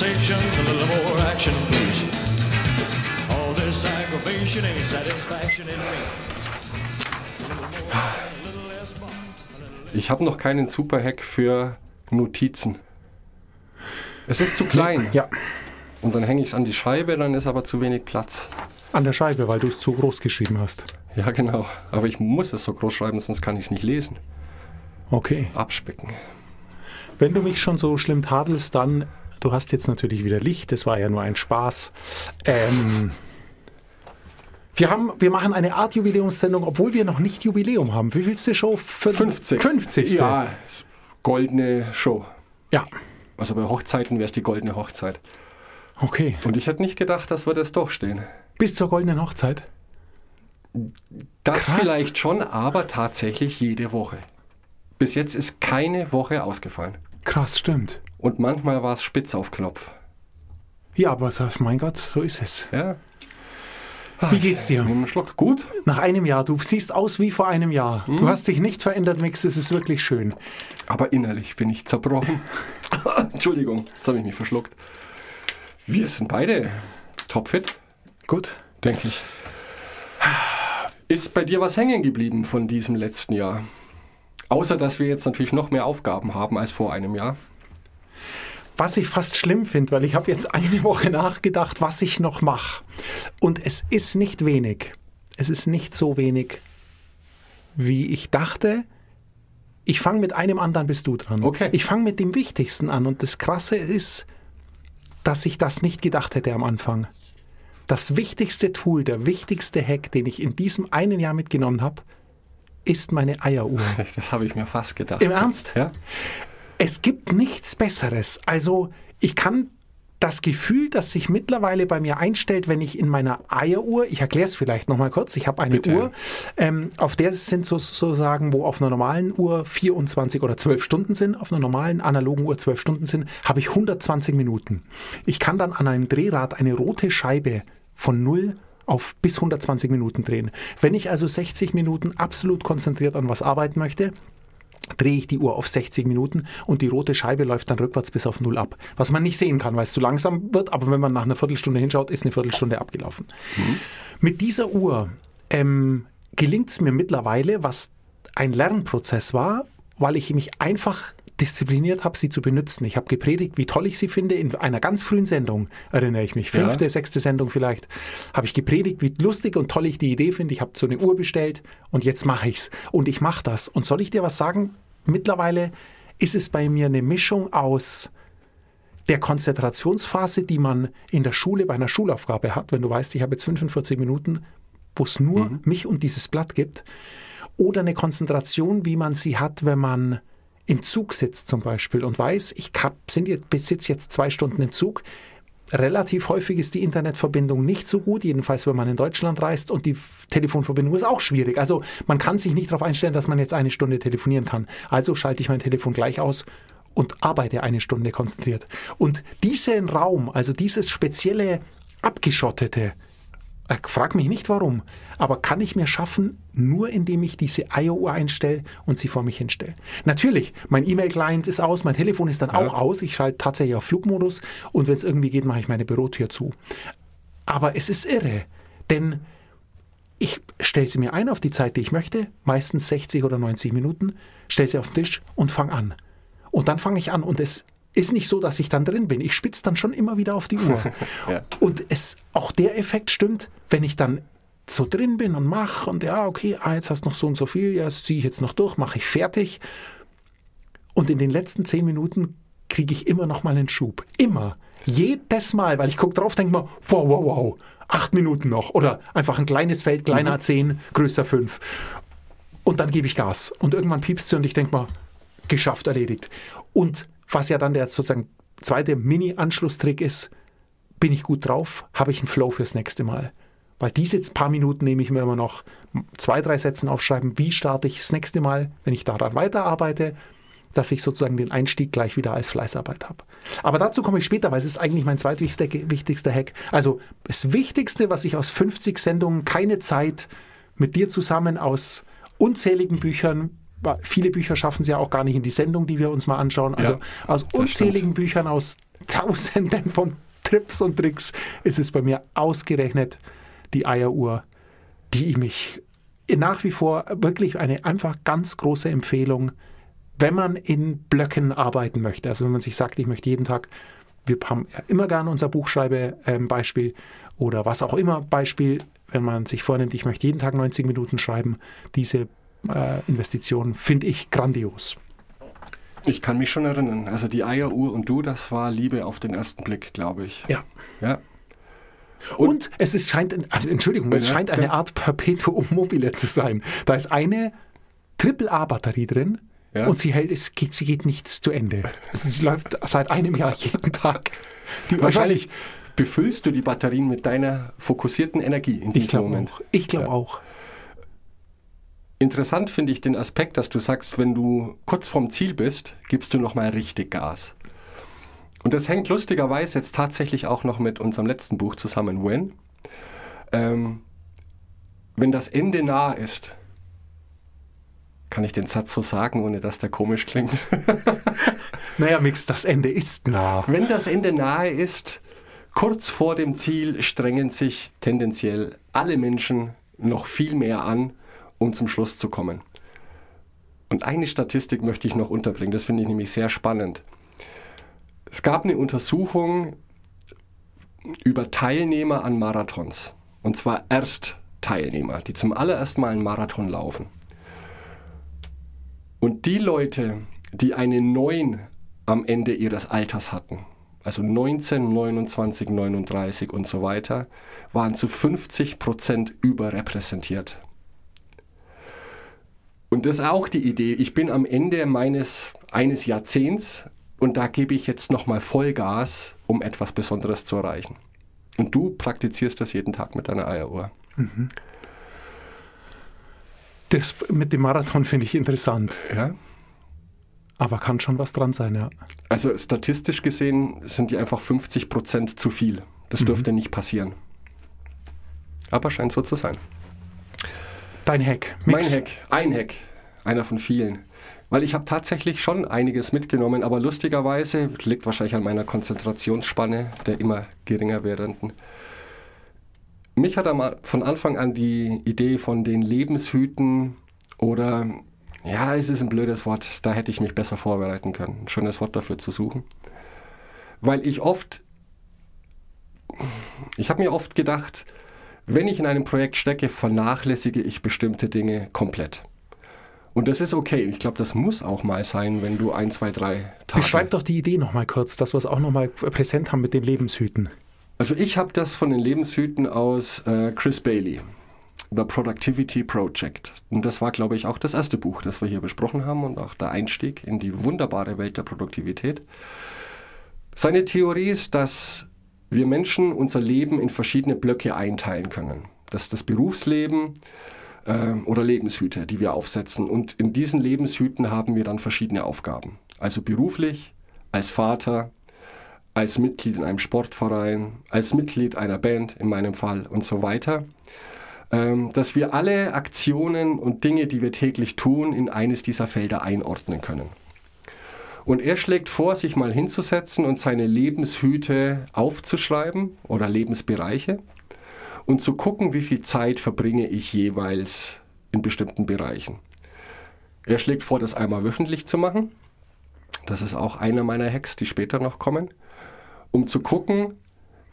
conversation, a little more action, please. All this aggravation ain't satisfaction in me. Ich habe noch keinen Superhack für Notizen. Es ist zu klein. Ja, Und dann hänge ich es an die Scheibe, dann ist aber zu wenig Platz. an der Scheibe, weil du es zu groß geschrieben hast. Ja, genau. Aber ich muss es so groß schreiben, sonst kann ich es nicht lesen. Okay. Abspicken. Wenn du mich schon so schlimm tadelst, dann, du hast jetzt natürlich wieder Licht, das war ja nur ein Spaß. Ähm, wir, haben, wir machen eine Art Jubiläumssendung, obwohl wir noch nicht Jubiläum haben. Wie willst du Show? Für 50. 50. Ja, goldene Show. Ja, Also bei Hochzeiten wäre es die goldene Hochzeit. okay. Und ich hätte nicht gedacht, dass wir das durchstehen. Bis zur goldenen Hochzeit. Das Krass. vielleicht schon, aber tatsächlich jede Woche. Bis jetzt ist keine Woche ausgefallen. Krass, stimmt. Und manchmal war es spitz auf Knopf. Ja, aber mein Gott, so ist es. Ja. Wie geht's dir? Einen Schluck. Gut. Nach einem Jahr, du siehst aus wie vor einem Jahr. Du hast dich nicht verändert, Mix, es ist wirklich schön. Aber innerlich bin ich zerbrochen. Entschuldigung, jetzt habe ich mich verschluckt. Wir sind beide topfit, Gut. denke ich. Ist bei dir was hängen geblieben von diesem letzten Jahr? Außer, dass wir jetzt natürlich noch mehr Aufgaben haben als vor einem Jahr. Was ich fast schlimm finde, weil ich habe jetzt eine Woche nachgedacht, was ich noch mache. Und es ist nicht wenig. Es ist nicht so wenig, wie ich dachte. Ich fange mit einem an, dann bist du dran. Okay. Ich fange mit dem Wichtigsten an. Und das Krasse ist, dass ich das nicht gedacht hätte am Anfang. Das wichtigste Tool, der wichtigste Hack, den ich in diesem einen Jahr mitgenommen habe, ist meine Eieruhr. Das habe ich mir fast gedacht. Im Ernst? Ja? Es gibt nichts Besseres. Also ich kann das Gefühl, das sich mittlerweile bei mir einstellt, wenn ich in meiner Eieruhr, ich erkläre es vielleicht nochmal kurz, ich habe eine Bitte. Uhr, ähm, auf der sind sozusagen, wo auf einer normalen Uhr 24 oder 12 Stunden sind, auf einer normalen analogen Uhr 12 Stunden sind, habe ich 120 Minuten. Ich kann dann an einem Drehrad eine rote Scheibe von 0 auf bis 120 Minuten drehen. Wenn ich also 60 Minuten absolut konzentriert an was arbeiten möchte, drehe ich die Uhr auf 60 Minuten und die rote Scheibe läuft dann rückwärts bis auf Null ab. Was man nicht sehen kann, weil es zu langsam wird, aber wenn man nach einer Viertelstunde hinschaut, ist eine Viertelstunde abgelaufen. Mit dieser Uhr ähm, gelingt es mir mittlerweile, was ein Lernprozess war, weil ich mich einfach diszipliniert habe, sie zu benutzen. Ich habe gepredigt, wie toll ich sie finde. In einer ganz frühen Sendung, erinnere ich mich, fünfte, sechste Sendung vielleicht, habe ich gepredigt, wie lustig und toll ich die Idee finde. Ich habe so eine Uhr bestellt und jetzt mache ich's. Und ich mache das. Und soll ich dir was sagen? Mittlerweile ist es bei mir eine Mischung aus der Konzentrationsphase, die man in der Schule bei einer Schulaufgabe hat, wenn du weißt, ich habe jetzt 45 Minuten, wo es nur mich und dieses Blatt gibt, oder eine Konzentration, wie man sie hat, wenn man im Zug sitzt zum Beispiel und weiß, ich sitze jetzt zwei Stunden im Zug. Relativ häufig ist die Internetverbindung nicht so gut, jedenfalls wenn man in Deutschland reist und die Telefonverbindung ist auch schwierig. Also man kann sich nicht darauf einstellen, dass man jetzt eine Stunde telefonieren kann. Also schalte ich mein Telefon gleich aus und arbeite eine Stunde konzentriert. Und diesen Raum, also dieses spezielle abgeschottete, frag mich nicht warum, aber kann ich mir schaffen, nur indem ich diese IO-Uhr einstelle und sie vor mich hinstelle. Natürlich, mein E-Mail-Client ist aus, mein Telefon ist dann auch aus, ich schalte tatsächlich auf Flugmodus und wenn es irgendwie geht, mache ich meine Bürotür zu. Aber es ist irre, denn ich stelle sie mir ein auf die Zeit, die ich möchte, meistens 60 oder 90 Minuten, stelle sie auf den Tisch und fange an. Und dann fange ich an und es ist nicht so, dass ich dann drin bin. Ich spitze dann schon immer wieder auf die Uhr. Ja. Und es, auch der Effekt stimmt, wenn ich dann so drin bin und mache und ja, okay, ah, jetzt hast du noch so und so viel, ja, das ziehe ich jetzt noch durch, mache ich fertig. Und in den letzten zehn Minuten kriege ich immer noch mal einen Schub. Immer. Jedes Mal, weil ich gucke drauf, denke mir, wow, wow, wow, acht Minuten noch. Oder einfach ein kleines Feld, kleiner zehn, größer fünf. Und dann gebe ich Gas. Und irgendwann piepst sie und ich denke mal, geschafft, erledigt. Und was ja dann der sozusagen zweite Mini-Anschlusstrick ist, bin ich gut drauf, habe ich einen Flow fürs nächste Mal. Weil diese paar Minuten nehme ich mir immer noch zwei, drei Sätzen aufschreiben, wie starte ich das nächste Mal, wenn ich daran weiterarbeite, dass ich sozusagen den Einstieg gleich wieder als Fleißarbeit habe. Aber dazu komme ich später, weil es ist eigentlich mein zweitwichtigster wichtigster Hack. Also das Wichtigste, was ich aus 50 Sendungen, keine Zeit, mit dir zusammen aus unzähligen Büchern, viele Bücher schaffen es ja auch gar nicht in die Sendung, die wir uns mal anschauen. Also Ja, aus unzähligen Büchern, aus Tausenden von Trips und Tricks ist es bei mir ausgerechnet die Eieruhr, die mich nach wie vor wirklich eine einfach ganz große Empfehlung, wenn man in Blöcken arbeiten möchte. Also wenn man sich sagt, ich möchte jeden Tag, wir haben ja immer gerne unser Buchschreibe-Beispiel oder was auch immer Beispiel, wenn man sich vornimmt, ich möchte jeden Tag 90 Minuten schreiben, diese Investition finde ich grandios. Ich kann mich schon erinnern. Also die Eieruhr und du, das war Liebe auf den ersten Blick, glaube ich. Ja. Ja. Und, es ist, scheint, also Entschuldigung, es Ja, scheint eine ja. Art Perpetuum mobile zu sein. Da ist eine Triple-A-Batterie drin Ja. und sie hält, es geht, sie geht nichts zu Ende. Also sie läuft seit einem Jahr jeden Tag. Die Wahrscheinlich befüllst du die Batterien mit deiner fokussierten Energie in Ich diesem glaube Moment. auch. Ich glaube auch. Interessant finde ich den Aspekt, dass du sagst, wenn du kurz vorm Ziel bist, gibst du nochmal richtig Gas. Und das hängt lustigerweise jetzt tatsächlich auch noch mit unserem letzten Buch zusammen, When. Ähm, wenn das Ende nah ist, kann ich den Satz so sagen, ohne dass der komisch klingt. Naja, Mix, das Ende ist nah. Wenn das Ende nahe ist, kurz vor dem Ziel strengen sich tendenziell alle Menschen noch viel mehr an, um zum Schluss zu kommen. Und eine Statistik möchte ich noch unterbringen, das finde ich nämlich sehr spannend. Es gab eine Untersuchung über Teilnehmer an Marathons. Und zwar Erstteilnehmer, die zum allerersten Mal einen Marathon laufen. Und die Leute, die eine 9 am Ende ihres Alters hatten, also 19, 29, 39 und so weiter, waren zu 50 Prozent überrepräsentiert. Und das ist auch die Idee. Ich bin am Ende meines eines Jahrzehnts und da gebe ich jetzt nochmal Vollgas, um etwas Besonderes zu erreichen. Und du praktizierst das jeden Tag mit deiner Eieruhr. Das mit dem Marathon finde ich interessant. Ja? Aber kann schon was dran sein, ja. Also statistisch gesehen sind die einfach 50 Prozent zu viel. Das dürfte nicht passieren. Aber scheint so zu sein. Dein Hack. Mein Mix. Hack, ein Hack, einer von vielen. Weil ich habe tatsächlich schon einiges mitgenommen, aber lustigerweise liegt wahrscheinlich an meiner Konzentrationsspanne, der immer geringer werdenden. Mich hat am- von Anfang an die Idee von den Lebenshüten oder, ja, es ist ein blödes Wort, da hätte ich mich besser vorbereiten können, ein schönes Wort dafür zu suchen. Weil ich oft, ich habe mir oft gedacht, wenn ich in einem Projekt stecke, vernachlässige ich bestimmte Dinge komplett. Und das ist okay. Ich glaube, das muss auch mal sein, wenn du ein, zwei, drei Tage. Beschreib doch die Idee nochmal kurz, dass wir es auch nochmal präsent haben mit den Lebenshüten. Also ich habe das von den Lebenshüten aus äh, Chris Bailey, The Productivity Project. Und das war, glaube ich, auch das erste Buch, das wir hier besprochen haben und auch der Einstieg in die wunderbare Welt der Produktivität. Seine Theorie ist, dass wir Menschen unser Leben in verschiedene Blöcke einteilen können. Das ist das Berufsleben äh, oder Lebenshüte, die wir aufsetzen. Und in diesen Lebenshüten haben wir dann verschiedene Aufgaben. Also beruflich, als Vater, als Mitglied in einem Sportverein, als Mitglied einer Band in meinem Fall und so weiter, ähm, dass wir alle Aktionen und Dinge, die wir täglich tun, in eines dieser Felder einordnen können. Und er schlägt vor, sich mal hinzusetzen und seine Lebenshüte aufzuschreiben oder Lebensbereiche und zu gucken, wie viel Zeit verbringe ich jeweils in bestimmten Bereichen. Er schlägt vor, das einmal wöchentlich zu machen. Das ist auch einer meiner Hacks, die später noch kommen, um zu gucken,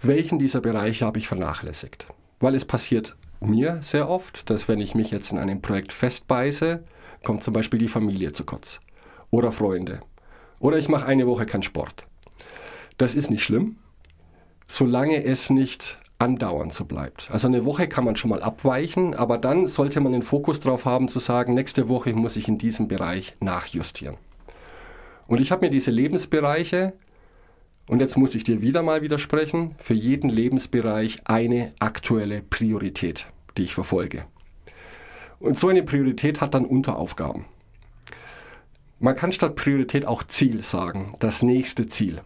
welchen dieser Bereiche habe ich vernachlässigt. Weil es passiert mir sehr oft, dass wenn ich mich jetzt in einem Projekt festbeiße, kommt zum Beispiel die Familie zu kurz oder Freunde oder ich mache eine Woche keinen Sport. Das ist nicht schlimm, solange es nicht andauernd so bleibt. Also eine Woche kann man schon mal abweichen, aber dann sollte man den Fokus darauf haben zu sagen, nächste Woche muss ich in diesem Bereich nachjustieren. Und ich habe mir diese Lebensbereiche, und jetzt muss ich dir wieder mal widersprechen, für jeden Lebensbereich eine aktuelle Priorität, die ich verfolge. Und so eine Priorität hat dann Unteraufgaben. Man kann statt Priorität auch Ziel sagen, das nächste Ziel.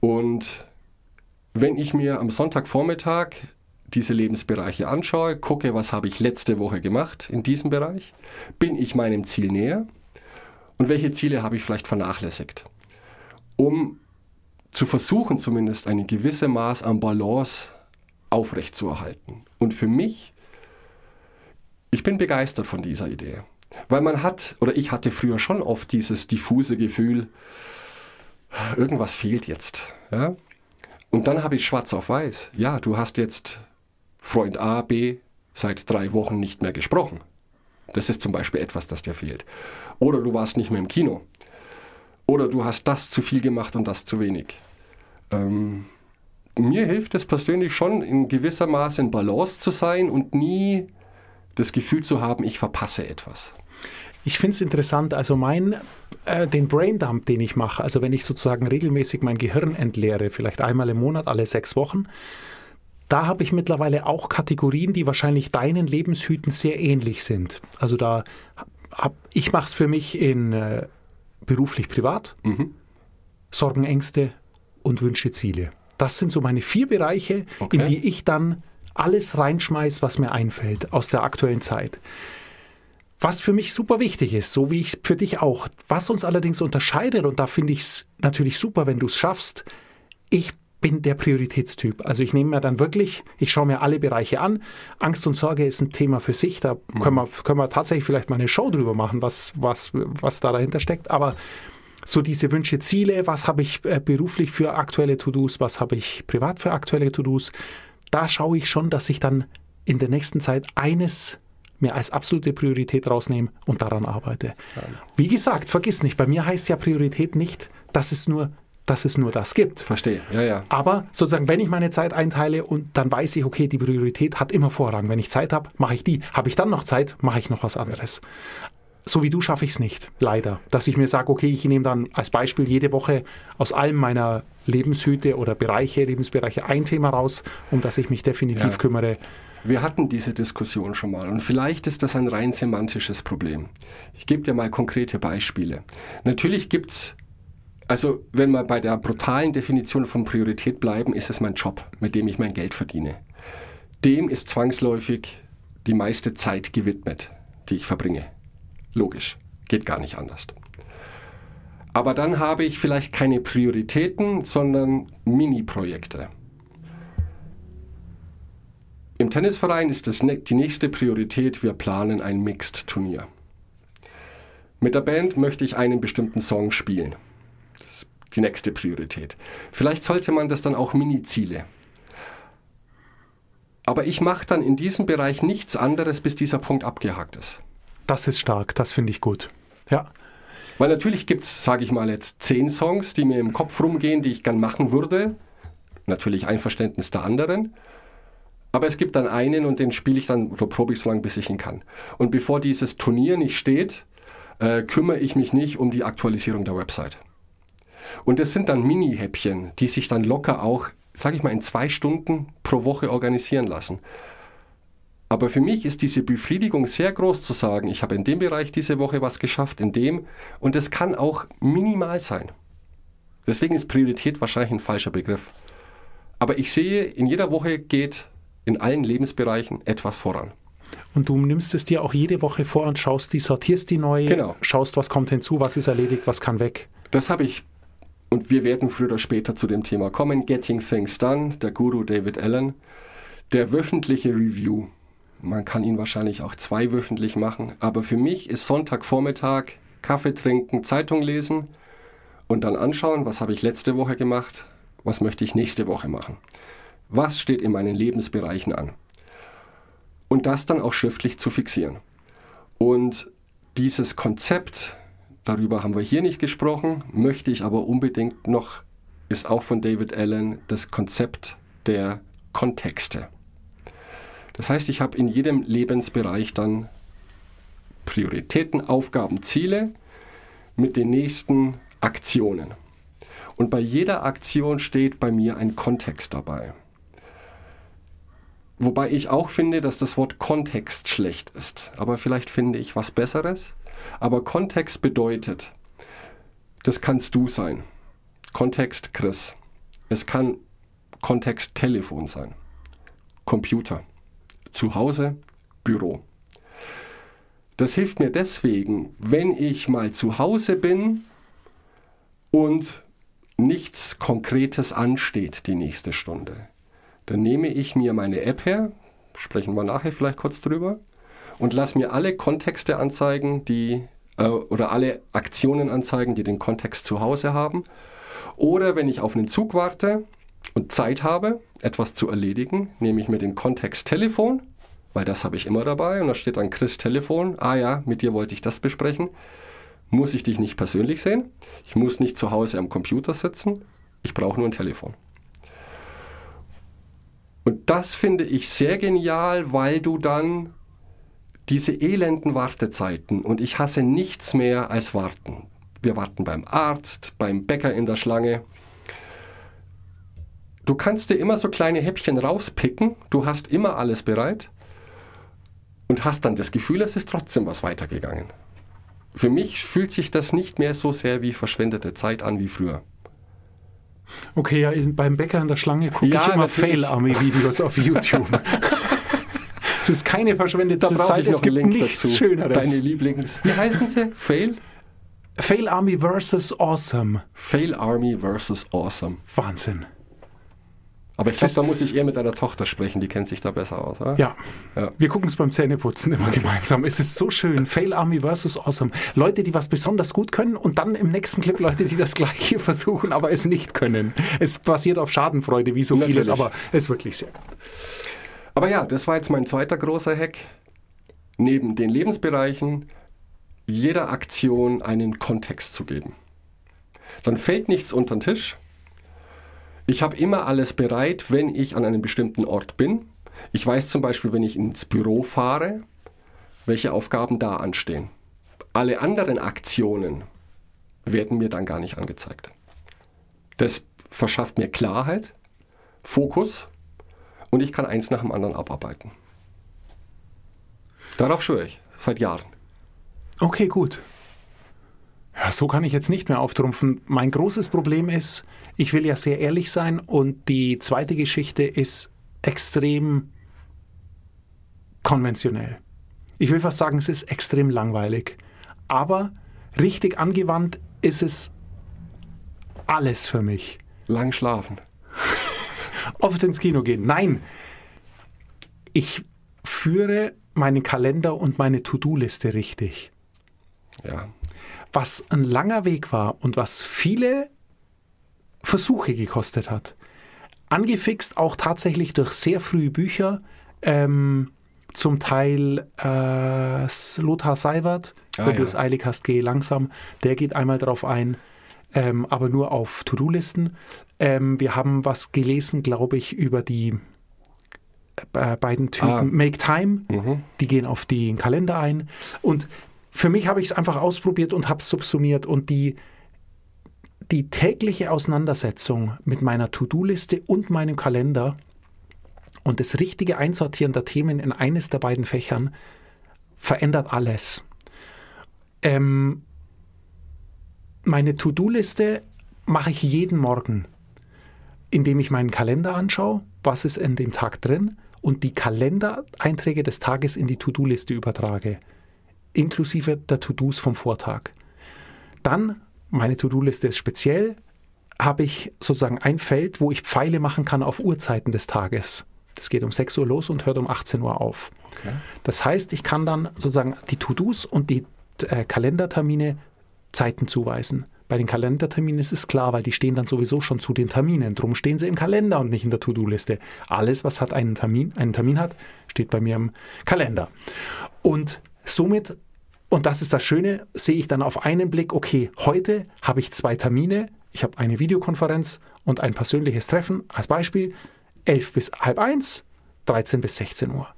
Und wenn ich mir am Sonntagvormittag diese Lebensbereiche anschaue, gucke, was habe ich letzte Woche gemacht in diesem Bereich, bin ich meinem Ziel näher und welche Ziele habe ich vielleicht vernachlässigt, um zu versuchen, zumindest eine gewisse Maß an Balance aufrechtzuerhalten. Und für mich, ich bin begeistert von dieser Idee. Weil man hat, oder ich hatte früher schon oft dieses diffuse Gefühl, irgendwas fehlt jetzt. Ja? Und dann habe ich schwarz auf weiß. Ja, du hast jetzt Freund A, B seit drei Wochen nicht mehr gesprochen. Das ist zum Beispiel etwas, das dir fehlt. Oder du warst nicht mehr im Kino. Oder du hast das zu viel gemacht und das zu wenig. Ähm, mir hilft es persönlich schon, in gewisser Maße in Balance zu sein und nie das Gefühl zu haben, ich verpasse etwas. Ich finde es interessant, also mein, äh, den Braindump, den ich mache, also wenn ich sozusagen regelmäßig mein Gehirn entleere, vielleicht einmal im Monat, alle sechs Wochen, da habe ich mittlerweile auch Kategorien, die wahrscheinlich deinen Lebenshüten sehr ähnlich sind. Also da hab, ich mache es für mich in äh, beruflich privat, mhm. Sorgen, Ängste und Wünsche, Ziele. Das sind so meine vier Bereiche, okay. in die ich dann alles reinschmeiß, was mir einfällt aus der aktuellen Zeit. Was für mich super wichtig ist, so wie ich für dich auch. Was uns allerdings unterscheidet, und da finde ich es natürlich super, wenn du es schaffst, ich bin der Prioritätstyp. Also ich nehme mir dann wirklich, ich schaue mir alle Bereiche an. Angst und Sorge ist ein Thema für sich. Da mhm. können, wir, können wir tatsächlich vielleicht mal eine Show drüber machen, was, was, was da dahinter steckt. Aber so diese Wünsche, Ziele, was habe ich äh, beruflich für aktuelle To-Dos, was habe ich privat für aktuelle To-Dos, da schaue ich schon, dass ich dann in der nächsten Zeit eines mir als absolute Priorität rausnehme und daran arbeite. Wie gesagt, vergiss nicht, bei mir heißt ja Priorität nicht, dass es nur dass es nur das gibt. Verstehe, ja, ja. Aber sozusagen, wenn ich meine Zeit einteile und dann weiß ich, okay, die Priorität hat immer Vorrang. Wenn ich Zeit habe, mache ich die. Habe ich dann noch Zeit, mache ich noch was anderes. So wie du schaffe ich es nicht, leider. Dass ich mir sage, okay, ich nehme dann als Beispiel jede Woche aus allem meiner Lebenshüte oder Bereiche, Lebensbereiche ein Thema raus, um das ich mich definitiv ja. kümmere. Wir hatten diese Diskussion schon mal und vielleicht ist das ein rein semantisches Problem. Ich gebe dir mal konkrete Beispiele. Natürlich gibt es, also wenn wir bei der brutalen Definition von Priorität bleiben, ist es mein Job, mit dem ich mein Geld verdiene. Dem ist zwangsläufig die meiste Zeit gewidmet, die ich verbringe. Logisch, geht gar nicht anders. Aber dann habe ich vielleicht keine Prioritäten, sondern Mini-Projekte. Im Tennisverein ist das die nächste Priorität, wir planen ein Mixed-Turnier. Mit der Band möchte ich einen bestimmten Song spielen. Das ist die nächste Priorität. Vielleicht sollte man das dann auch Mini-Ziele. Aber ich mache dann in diesem Bereich nichts anderes, bis dieser Punkt abgehakt ist. Das ist stark, das finde ich gut. Ja. Weil natürlich gibt es, sage ich mal jetzt, zehn Songs, die mir im Kopf rumgehen, die ich gern machen würde. Natürlich Einverständnis der anderen. Aber es gibt dann einen und den spiele ich dann, oder probe ich so lange, bis ich ihn kann. Und bevor dieses Turnier nicht steht, äh, kümmere ich mich nicht um die Aktualisierung der Website. Und es sind dann Mini-Häppchen, die sich dann locker auch, sage ich mal, in zwei Stunden pro Woche organisieren lassen. Aber für mich ist diese Befriedigung sehr groß zu sagen, ich habe in dem Bereich diese Woche was geschafft, in dem, und es kann auch minimal sein. Deswegen ist Priorität wahrscheinlich ein falscher Begriff. Aber ich sehe, in jeder Woche geht in allen Lebensbereichen etwas voran. Und du nimmst es dir auch jede Woche vor und schaust die, sortierst die neu, genau. schaust, was kommt hinzu, was ist erledigt, was kann weg. Das habe ich, und wir werden früher oder später zu dem Thema kommen, Getting Things Done, der Guru David Allen, der wöchentliche Review. Man kann ihn wahrscheinlich auch zweiwöchentlich machen, aber für mich ist Sonntagvormittag Kaffee trinken, Zeitung lesen und dann anschauen, was habe ich letzte Woche gemacht, was möchte ich nächste Woche machen. Was steht in meinen Lebensbereichen an? Und das dann auch schriftlich zu fixieren. Und dieses Konzept, darüber haben wir hier nicht gesprochen, möchte ich aber unbedingt noch, ist auch von David Allen, das Konzept der Kontexte. Das heißt, ich habe in jedem Lebensbereich dann Prioritäten, Aufgaben, Ziele mit den nächsten Aktionen. Und bei jeder Aktion steht bei mir ein Kontext dabei. Wobei ich auch finde, dass das Wort Kontext schlecht ist. Aber vielleicht finde ich was Besseres. Aber Kontext bedeutet, das kannst du sein. Kontext Chris. Es kann Kontext Telefon sein. Computer. Zuhause, Büro. Das hilft mir deswegen, wenn ich mal zu Hause bin und nichts Konkretes ansteht die nächste Stunde, dann nehme ich mir meine App her, sprechen wir nachher vielleicht kurz drüber, und lasse mir alle Kontexte anzeigen, die äh, oder alle Aktionen anzeigen, die den Kontext zu Hause haben. Oder wenn ich auf einen Zug warte und Zeit habe, etwas zu erledigen, nehme ich mir den Kontext Telefon, weil das habe ich immer dabei und da steht dann Chris Telefon. Ah ja, mit dir wollte ich das besprechen. Muss ich dich nicht persönlich sehen? Ich muss nicht zu Hause am Computer sitzen. Ich brauche nur ein Telefon. Und das finde ich sehr genial, weil du dann diese elenden Wartezeiten und ich hasse nichts mehr als warten. Wir warten beim Arzt, beim Bäcker in der Schlange. Du kannst dir immer so kleine Häppchen rauspicken, du hast immer alles bereit und hast dann das Gefühl, es ist trotzdem was weitergegangen. Für mich fühlt sich das nicht mehr so sehr wie verschwendete Zeit an wie früher. Okay, ja, beim Bäcker in der Schlange gucke Ja, ich immer. Fail-Army-Videos auf YouTube. Es ist keine verschwendete Zeit, es gibt nichts dazu. Schöneres. Deine Lieblings... Wie heißen sie? Fail? Fail Army versus Awesome. Fail Army versus Awesome. Wahnsinn. Aber ich glaube, da muss ich eher mit deiner Tochter sprechen, die kennt sich da besser aus. Oder? Ja. Ja. Wir gucken es beim Zähneputzen immer gemeinsam. Es ist so schön. Fail Army versus Awesome. Leute, die was besonders gut können und dann im nächsten Clip Leute, die das Gleiche versuchen, aber es nicht können. Es basiert auf Schadenfreude, wie so vieles, Natürlich. aber es ist wirklich sehr gut. Aber ja, das war jetzt mein zweiter großer Hack. Neben den Lebensbereichen jeder Aktion einen Kontext zu geben. Dann fällt nichts unter den Tisch. Ich habe immer alles bereit, wenn ich an einem bestimmten Ort bin. Ich weiß zum Beispiel, wenn ich ins Büro fahre, welche Aufgaben da anstehen. Alle anderen Aktionen werden mir dann gar nicht angezeigt. Das verschafft mir Klarheit, Fokus und ich kann eins nach dem anderen abarbeiten. Darauf schwöre ich, seit Jahren. Okay, gut. Ja, so kann ich jetzt nicht mehr auftrumpfen. Mein großes Problem ist, ich will ja sehr ehrlich sein und die zweite Geschichte ist extrem konventionell. Ich will fast sagen, es ist extrem langweilig. Aber richtig angewandt ist es alles für mich. Lang schlafen. Oft ins Kino gehen. Nein, ich führe meinen Kalender und meine To-Do-Liste richtig. Ja. Was ein langer Weg war und was viele Versuche gekostet hat. Angefixt auch tatsächlich durch sehr frühe Bücher, ähm, zum Teil äh, Lothar Seiwert, Ah, wenn du ja. es eilig hast, geh langsam, der geht einmal drauf ein, ähm, aber nur auf To-Do-Listen. Ähm, wir haben was gelesen, glaube ich, über die äh, beiden Typen Ah. Make Time, Mhm. die gehen auf den Kalender ein. Und für mich habe ich es einfach ausprobiert und habe es subsumiert. Und die, die tägliche Auseinandersetzung mit meiner To-Do-Liste und meinem Kalender und das richtige Einsortieren der Themen in eines der beiden Fächern verändert alles. Ähm, meine To-Do-Liste mache ich jeden Morgen, indem ich meinen Kalender anschaue, was ist in dem Tag drin und die Kalendereinträge des Tages in die To-Do-Liste übertrage, inklusive der To-Dos vom Vortag. Dann, meine To-Do-Liste ist speziell, habe ich sozusagen ein Feld, wo ich Pfeile machen kann auf Uhrzeiten des Tages. Das geht um 6 Uhr los und hört um 18 Uhr auf. Okay. Das heißt, ich kann dann sozusagen die To-Dos und die äh, Kalendertermine Zeiten zuweisen. Bei den Kalenderterminen ist es klar, weil die stehen dann sowieso schon zu den Terminen. Drum stehen sie im Kalender und nicht in der To-Do-Liste. Alles, was hat einen Termin, einen Termin hat, steht bei mir im Kalender. Und somit, und das ist das Schöne, sehe ich dann auf einen Blick, okay, heute habe ich zwei Termine. Ich habe eine Videokonferenz und ein persönliches Treffen als Beispiel. 11 bis halb eins, 13 bis 16 Uhr.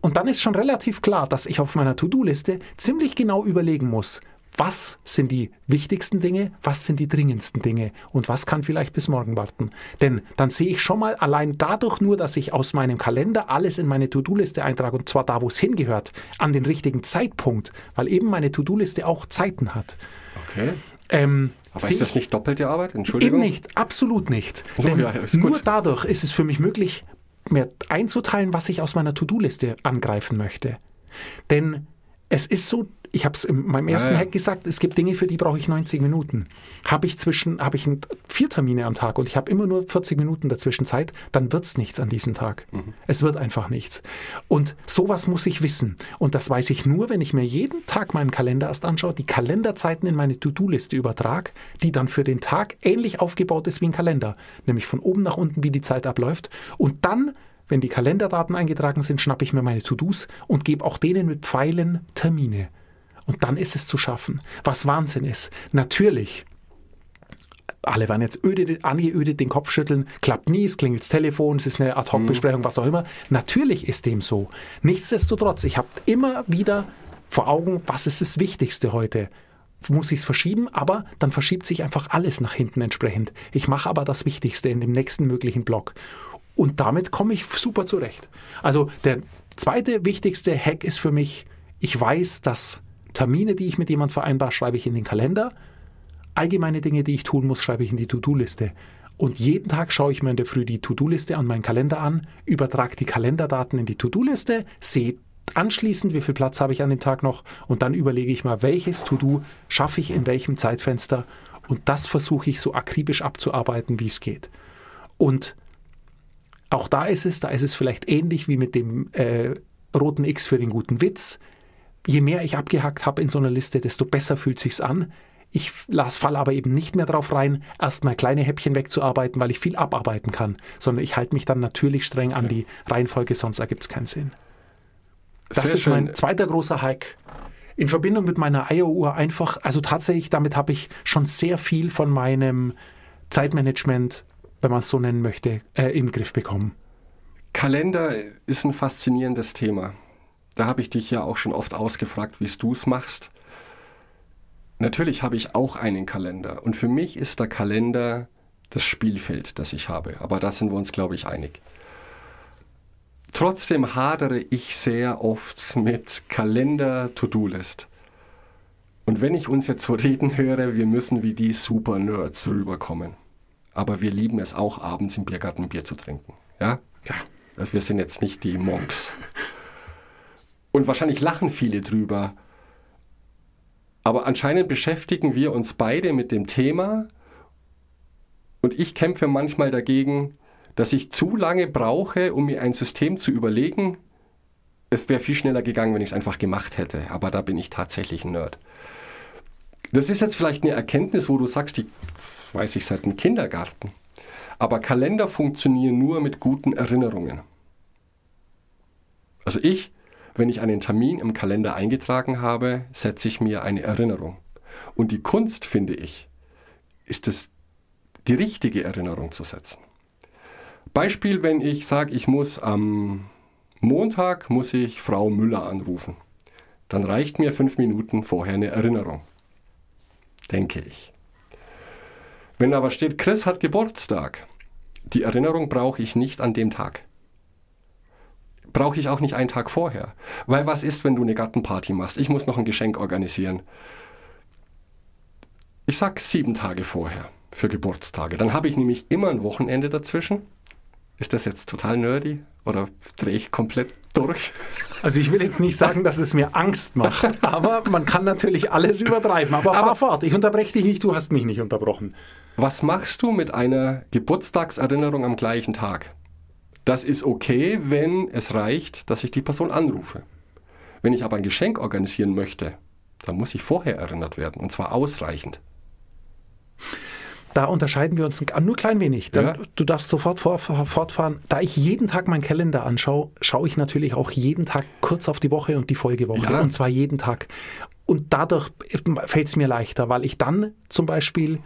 Und dann ist schon relativ klar, dass ich auf meiner To-Do-Liste ziemlich genau überlegen muss, was sind die wichtigsten Dinge, was sind die dringendsten Dinge und was kann vielleicht bis morgen warten. Denn dann sehe ich schon mal allein dadurch nur, dass ich aus meinem Kalender alles in meine To-Do-Liste eintrage und zwar da, wo es hingehört, an den richtigen Zeitpunkt, weil eben meine To-Do-Liste auch Zeiten hat. Okay. Ähm, Aber ist das ich- nicht doppelte Arbeit? Entschuldigung. Eben nicht, absolut nicht. So, Denn ja, nur dadurch ist es für mich möglich, mir einzuteilen, was ich aus meiner To-Do-Liste angreifen möchte. Denn es ist so, ich habe es in meinem ersten Ja. Hack gesagt, es gibt Dinge, für die brauche ich 90 Minuten. Habe ich zwischen, habe ich vier Termine am Tag und ich habe immer nur 40 Minuten dazwischen Zeit, dann wird es nichts an diesem Tag. Es wird einfach nichts. Und sowas muss ich wissen. Und das weiß ich nur, wenn ich mir jeden Tag meinen Kalender erst anschaue, die Kalenderzeiten in meine To-Do-Liste übertrage, die dann für den Tag ähnlich aufgebaut ist wie ein Kalender. Nämlich von oben nach unten, wie die Zeit abläuft. Und dann wenn die Kalenderdaten eingetragen sind, schnappe ich mir meine To-Dos und gebe auch denen mit Pfeilen Termine. Und dann ist es zu schaffen. Was Wahnsinn ist. Natürlich, alle werden jetzt öde, angeödet, den Kopf schütteln, klappt nie, es klingelt das Telefon, es ist eine Ad-Hoc-Besprechung, was auch immer. Natürlich ist dem so. Nichtsdestotrotz, ich habe immer wieder vor Augen, was ist das Wichtigste heute. Muss ich es verschieben, aber dann verschiebt sich einfach alles nach hinten entsprechend. Ich mache aber das Wichtigste in dem nächsten möglichen Block. Und damit komme ich super zurecht. Also der zweite wichtigste Hack ist für mich, ich weiß, dass Termine, die ich mit jemandem vereinbar, schreibe ich in den Kalender. Allgemeine Dinge, die ich tun muss, schreibe ich in die To-Do-Liste. Und jeden Tag schaue ich mir in der Früh die To-Do-Liste an meinen Kalender an, übertrage die Kalenderdaten in die To-Do-Liste, sehe anschließend, wie viel Platz habe ich an dem Tag noch und dann überlege ich mal, welches To-Do schaffe ich in welchem Zeitfenster und das versuche ich so akribisch abzuarbeiten, wie es geht. Und auch da ist es, da ist es vielleicht ähnlich wie mit dem äh, roten X für den guten Witz. Je mehr ich abgehackt habe in so einer Liste, desto besser fühlt sich's an. Ich falle aber eben nicht mehr drauf rein, erstmal kleine Häppchen wegzuarbeiten, weil ich viel abarbeiten kann, sondern ich halte mich dann natürlich streng an die Reihenfolge, sonst ergibt es keinen Sinn. Das Sehr ist schön. mein zweiter großer Hack. In Verbindung mit meiner Eieruhr einfach, also tatsächlich, damit habe ich schon sehr viel von meinem Zeitmanagement, wenn man es so nennen möchte, äh, im Griff bekommen. Kalender ist ein faszinierendes Thema. Da habe ich dich ja auch schon oft ausgefragt, wie du es machst. Natürlich habe ich auch einen Kalender und für mich ist der Kalender das Spielfeld, das ich habe. Aber da sind wir uns, glaube ich, einig. Trotzdem hadere ich sehr oft mit Kalender-To-Do-List. Und wenn ich uns jetzt so reden höre, wir müssen wie die Super-Nerds rüberkommen. Aber wir lieben es auch, abends im Biergarten ein Bier zu trinken. Ja? Ja. Also wir sind jetzt nicht die Monks. Und wahrscheinlich lachen viele drüber. Aber anscheinend beschäftigen wir uns beide mit dem Thema. Und ich kämpfe manchmal dagegen, dass ich zu lange brauche, um mir ein System zu überlegen. Es wäre viel schneller gegangen, wenn ich es einfach gemacht hätte. Aber da bin ich tatsächlich ein Nerd. Das ist jetzt vielleicht eine Erkenntnis, wo du sagst, die weiß ich seit dem Kindergarten. Aber Kalender funktionieren nur mit guten Erinnerungen. Also ich, wenn ich einen Termin im Kalender eingetragen habe, setze ich mir eine Erinnerung. Und die Kunst, finde ich, ist es, die richtige Erinnerung zu setzen. Beispiel, wenn ich sage, ich muss am Montag muss ich Frau Müller anrufen. Dann reicht mir fünf Minuten vorher eine Erinnerung. Denke ich. Wenn aber steht, Chris hat Geburtstag, die Erinnerung brauche ich nicht an dem Tag. Brauche ich auch nicht einen Tag vorher. Weil was ist, wenn du eine Gartenparty machst? Ich muss noch ein Geschenk organisieren. Ich sag sieben Tage vorher für Geburtstage. Dann habe ich nämlich immer ein Wochenende dazwischen. Ist das jetzt total nerdy oder drehe ich komplett durch? Also ich will jetzt nicht sagen, dass es mir Angst macht, aber man kann natürlich alles übertreiben. Aber, fahr fort, ich unterbreche dich nicht, du hast mich nicht unterbrochen. Was machst du mit einer Geburtstagserinnerung am gleichen Tag? Das ist okay, wenn es reicht, dass ich die Person anrufe. Wenn ich aber ein Geschenk organisieren möchte, dann muss ich vorher erinnert werden und zwar ausreichend. Da unterscheiden wir uns ein- nur klein wenig. Dann, Ja. Du darfst sofort vor, fortfahren. Da ich jeden Tag meinen Kalender anschaue, schaue ich natürlich auch jeden Tag kurz auf die Woche und die Folgewoche. Ja. Und zwar jeden Tag. Und dadurch fällt es mir leichter, weil ich dann zum Beispiel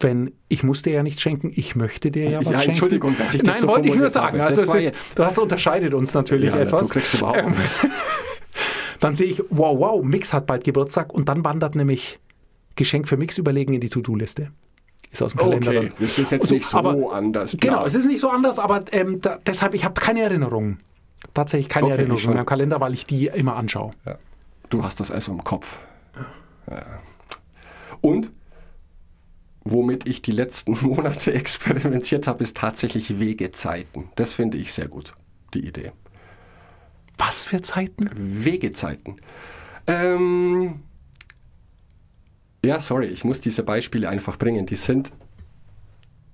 wenn ich muss dir ja nichts schenken, ich möchte dir ja was Ja, schenken. Entschuldigung, dass ich das Nein, so wollte ich nur sagen. habe. Also Das ist, das unterscheidet uns natürlich Ja, etwas. du kriegst überhaupt Ähm, nichts. Dann sehe ich, wow, wow, Mix hat bald Geburtstag und dann wandert nämlich Geschenk für Mix überlegen in die To-Do-Liste. Ist aus dem Kalender Okay, dann. das ist jetzt So, nicht so aber- anders. Genau, klar. es ist nicht so anders, aber ähm, da, deshalb, ich habe keine Erinnerungen. Tatsächlich keine Okay, Erinnerungen in meinem Kalender, weil ich die immer anschaue. Ja. Du hast das also im Kopf. Ja. Und womit ich die letzten Monate experimentiert habe, ist tatsächlich Wegezeiten. Das finde ich sehr gut, die Idee. Was für Zeiten? Wegezeiten. Ähm, ja, sorry, ich muss diese Beispiele einfach bringen. Die sind.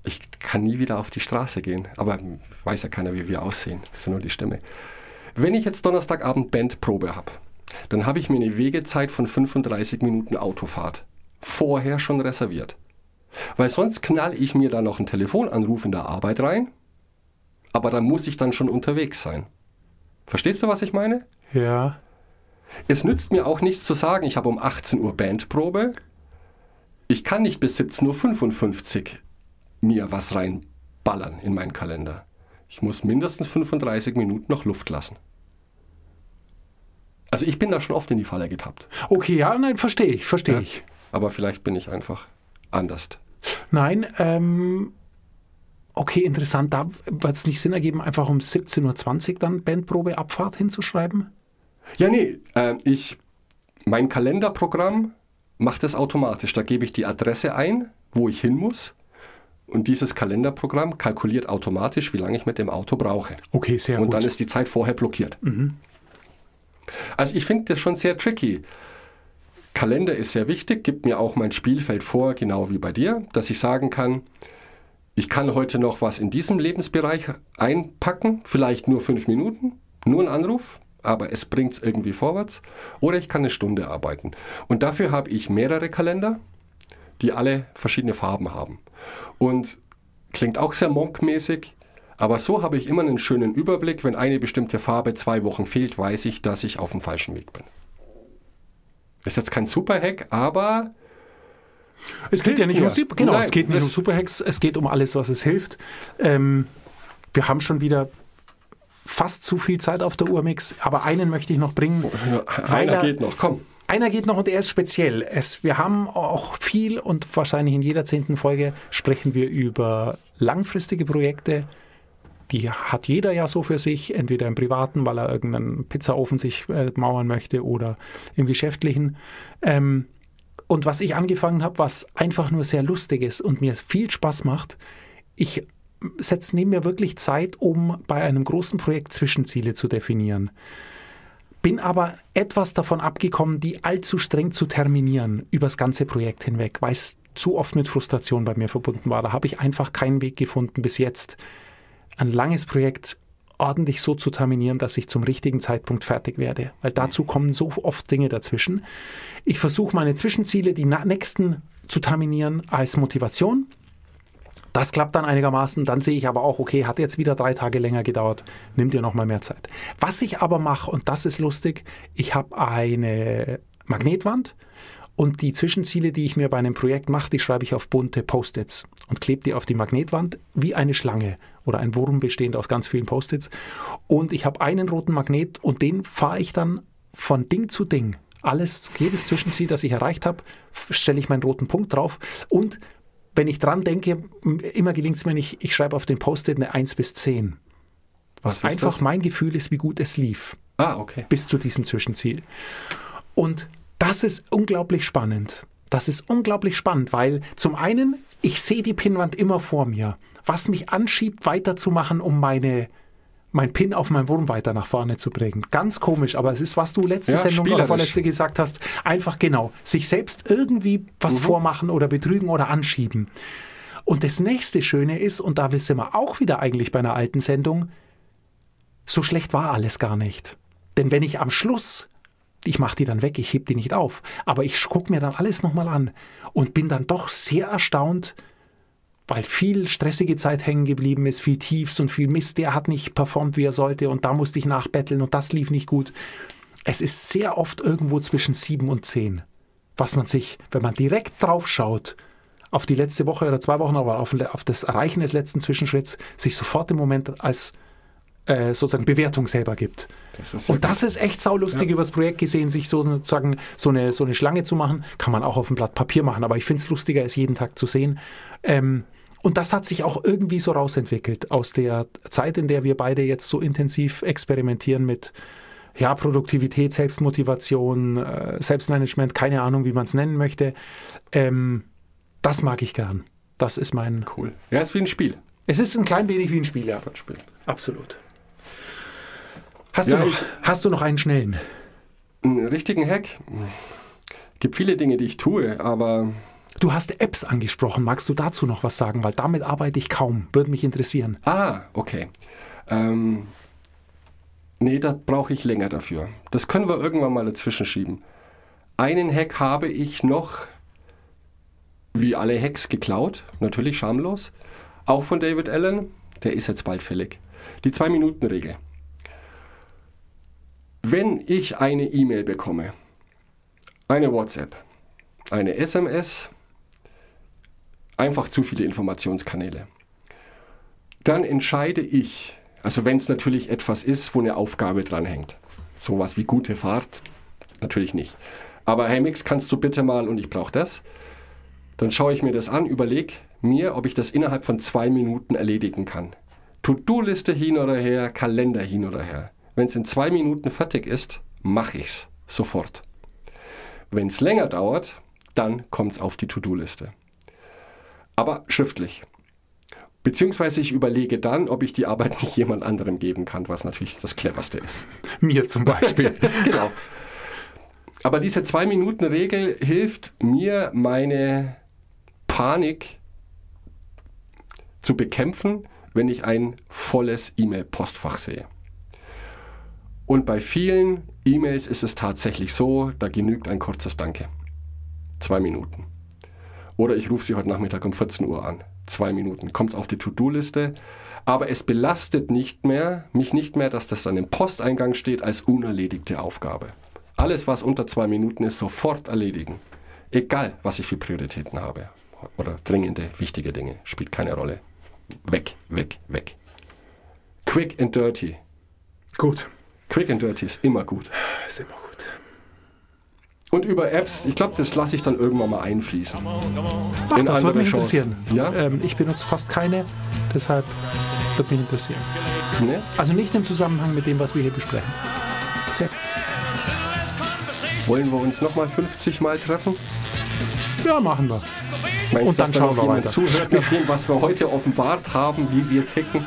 Ich kann nie wieder auf die Straße gehen, aber weiß ja keiner, wie wir aussehen. Das ist ja nur die Stimme. Wenn ich jetzt Donnerstagabend Bandprobe habe, dann habe ich mir eine Wegezeit von 35 Minuten Autofahrt vorher schon reserviert. Weil sonst knall ich mir da noch einen Telefonanruf in der Arbeit rein, aber dann muss ich dann schon unterwegs sein. Verstehst du, was ich meine? Ja. Es nützt mir auch nichts zu sagen, ich habe um 18 Uhr Bandprobe. Ich kann nicht bis 17.55 Uhr mir was reinballern in meinen Kalender. Ich muss mindestens 35 Minuten noch Luft lassen. Also ich bin da schon oft in die Falle getappt. Okay, ja, nein, verstehe ich, verstehe Ja. ich. Aber vielleicht bin ich einfach anders. Nein, ähm, okay, interessant. Da wird es nicht Sinn ergeben, einfach um 17.20 Uhr dann Bandprobe Abfahrt hinzuschreiben? Ja, nee, äh, ich, mein Kalenderprogramm macht es automatisch. Da gebe ich die Adresse ein, wo ich hin muss. Und dieses Kalenderprogramm kalkuliert automatisch, wie lange ich mit dem Auto brauche. Okay, sehr Und gut. dann ist die Zeit vorher blockiert. Also ich finde das schon sehr tricky. Kalender ist sehr wichtig, gibt mir auch mein Spielfeld vor, genau wie bei dir, dass ich sagen kann, ich kann heute noch was in diesem Lebensbereich einpacken, vielleicht nur fünf Minuten, nur ein Anruf, aber es bringt es irgendwie vorwärts. Oder ich kann eine Stunde arbeiten. Und dafür habe ich mehrere Kalender, die alle verschiedene Farben haben. Und klingt auch sehr monkmäßig, aber so habe ich immer einen schönen Überblick. Wenn eine bestimmte Farbe zwei Wochen fehlt, weiß ich, dass ich auf dem falschen Weg bin. Ist jetzt kein Super-Hack, aber Es geht ja nicht mir. um Super, genau, Nein, es geht nicht um Superhacks, es geht um alles, was es hilft. Ähm, wir haben schon wieder fast zu viel Zeit auf der Uhr, Mix, aber einen möchte ich noch bringen. weil einer er- geht noch. Komm. Einer geht noch und er ist speziell. Es, wir haben auch viel und wahrscheinlich in jeder zehnten Folge sprechen wir über langfristige Projekte. Die hat jeder ja so für sich, entweder im Privaten, weil er irgendeinen Pizzaofen sich äh, mauern möchte oder im Geschäftlichen. Ähm, und was ich angefangen habe, was einfach nur sehr lustig ist und mir viel Spaß macht, ich setze neben mir wirklich Zeit, um bei einem großen Projekt Zwischenziele zu definieren bin aber etwas davon abgekommen, die allzu streng zu terminieren übers ganze Projekt hinweg, weil es zu oft mit Frustration bei mir verbunden war. Da habe ich einfach keinen Weg gefunden bis jetzt, ein langes Projekt ordentlich so zu terminieren, dass ich zum richtigen Zeitpunkt fertig werde. Weil dazu kommen so oft Dinge dazwischen. Ich versuche meine Zwischenziele, die nächsten zu terminieren, als Motivation. Das klappt dann einigermaßen. Dann sehe ich aber auch, okay, hat jetzt wieder drei Tage länger gedauert, nimmt dir nochmal mehr Zeit. Was ich aber mache, und das ist lustig, ich habe eine Magnetwand und die Zwischenziele, die ich mir bei einem Projekt mache, die schreibe ich auf bunte Post-its und klebe die auf die Magnetwand wie eine Schlange oder ein Wurm bestehend aus ganz vielen Post-its. Und ich habe einen roten Magnet und den fahre ich dann von Ding zu Ding. Alles, jedes Zwischenziel, das ich erreicht habe, stelle ich meinen roten Punkt drauf und wenn ich dran denke, immer gelingt es mir nicht, ich schreibe auf den Post-it eine 1 bis 10. Was, ist einfach das? mein Gefühl ist, wie gut es lief Ah, okay. bis zu diesem Zwischenziel. Und das ist unglaublich spannend. Das ist unglaublich spannend, weil zum einen, ich sehe die Pinnwand immer vor mir, was mich anschiebt, weiterzumachen, um meine, mein Pin auf meinem Wurm weiter nach vorne zu bringen. Ganz komisch, aber es ist, was du letzte Ja, Sendung oder vorletzte gesagt hast, einfach genau, sich selbst irgendwie was vormachen oder betrügen oder anschieben. Und das nächste Schöne ist, und da sind wir auch wieder eigentlich bei einer alten Sendung, so schlecht war alles gar nicht. Denn wenn ich am Schluss, ich mache die dann weg, ich heb die nicht auf, aber ich gucke mir dann alles nochmal an und bin dann doch sehr erstaunt, weil viel stressige Zeit hängen geblieben ist, viel Tiefs und viel Mist, der hat nicht performt, wie er sollte und da musste ich nachbetteln und das lief nicht gut. Es ist sehr oft irgendwo zwischen sieben und zehn, was man sich, wenn man direkt drauf schaut, auf die letzte Woche oder zwei Wochen, aber auf, auf das Erreichen des letzten Zwischenschritts, sich sofort im Moment als äh, sozusagen Bewertung selber gibt. Das Und das ist echt saulustig übers Projekt gesehen, sich so sozusagen so eine, so eine Schlange zu machen. Kann man auch auf dem Blatt Papier machen, aber ich finde es lustiger, es jeden Tag zu sehen. Ähm, und das hat sich auch irgendwie so rausentwickelt aus der Zeit, in der wir beide jetzt so intensiv experimentieren mit ja, Produktivität, Selbstmotivation, äh, Selbstmanagement, keine Ahnung, wie man es nennen möchte. Ähm, das mag ich gern. Das ist mein. cool. Ja, ist wie ein Spiel. Es ist ein klein wenig wie ein Spiel, ja. Ein Spiel. Absolut. Hast, Ja, du, noch, hast du noch einen schnellen? Einen richtigen Hack? Gibt viele Dinge, die ich tue, aber Du hast Apps angesprochen. Magst du dazu noch was sagen? Weil damit arbeite ich kaum. Würde mich interessieren. Ah, okay. Ähm, nee, da brauche ich länger dafür. Das können wir irgendwann mal dazwischen schieben. Einen Hack habe ich noch, wie alle Hacks, geklaut. Natürlich schamlos. Auch von David Allen. Der ist jetzt bald fällig. Die Zwei-Minuten-Regel. Wenn ich eine E-Mail bekomme, eine WhatsApp, eine SMS, einfach zu viele Informationskanäle. Dann entscheide ich, also wenn es natürlich etwas ist, wo eine Aufgabe dranhängt, sowas wie gute Fahrt, natürlich nicht. Aber hey Mix, kannst du bitte mal und ich brauche das, dann schaue ich mir das an, überlege mir, ob ich das innerhalb von zwei Minuten erledigen kann. To-Do-Liste hin oder her, Kalender hin oder her. Wenn es in zwei Minuten fertig ist, mache ich's sofort. Wenn es länger dauert, dann kommt es auf die To-Do-Liste. Aber schriftlich. Beziehungsweise ich überlege dann, ob ich die Arbeit nicht jemand anderem geben kann, was natürlich das cleverste ist. Mir zum Beispiel. genau. Aber diese Zwei-Minuten-Regel hilft mir, meine Panik zu bekämpfen, wenn ich ein volles E-Mail-Postfach sehe. Und bei vielen E-Mails ist es tatsächlich so, da genügt ein kurzes Danke. Zwei Minuten. Oder ich rufe sie heute Nachmittag um 14 Uhr an. Zwei Minuten. Kommt es auf die To-Do-Liste. Aber es belastet nicht mehr, mich nicht mehr, dass das dann im Posteingang steht als unerledigte Aufgabe. Alles, was unter zwei Minuten ist, sofort erledigen. Egal, was ich für Prioritäten habe. Oder dringende, wichtige Dinge. Spielt keine Rolle. Weg, weg, weg. Quick and dirty. Gut. Quick and dirty ist immer gut. Ist immer gut. Und über Apps, ich glaube, das lasse ich dann irgendwann mal einfließen. Ach, In das würde mich Shows. interessieren. Ja? Ähm, ich benutze fast keine, deshalb würde mich interessieren. Ne? Also nicht im Zusammenhang mit dem, was wir hier besprechen. Sehr gut. Wollen wir uns nochmal 50 Mal treffen? Ja, machen wir. Meinst Und dann schauen wir weiter. zuhört, nach dem, was wir heute offenbart haben, wie wir ticken?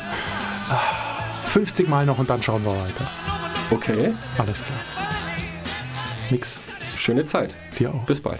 50 Mal noch und dann schauen wir weiter. Okay, Alles klar. Nix. Schöne Zeit. Dir auch. Bis bald.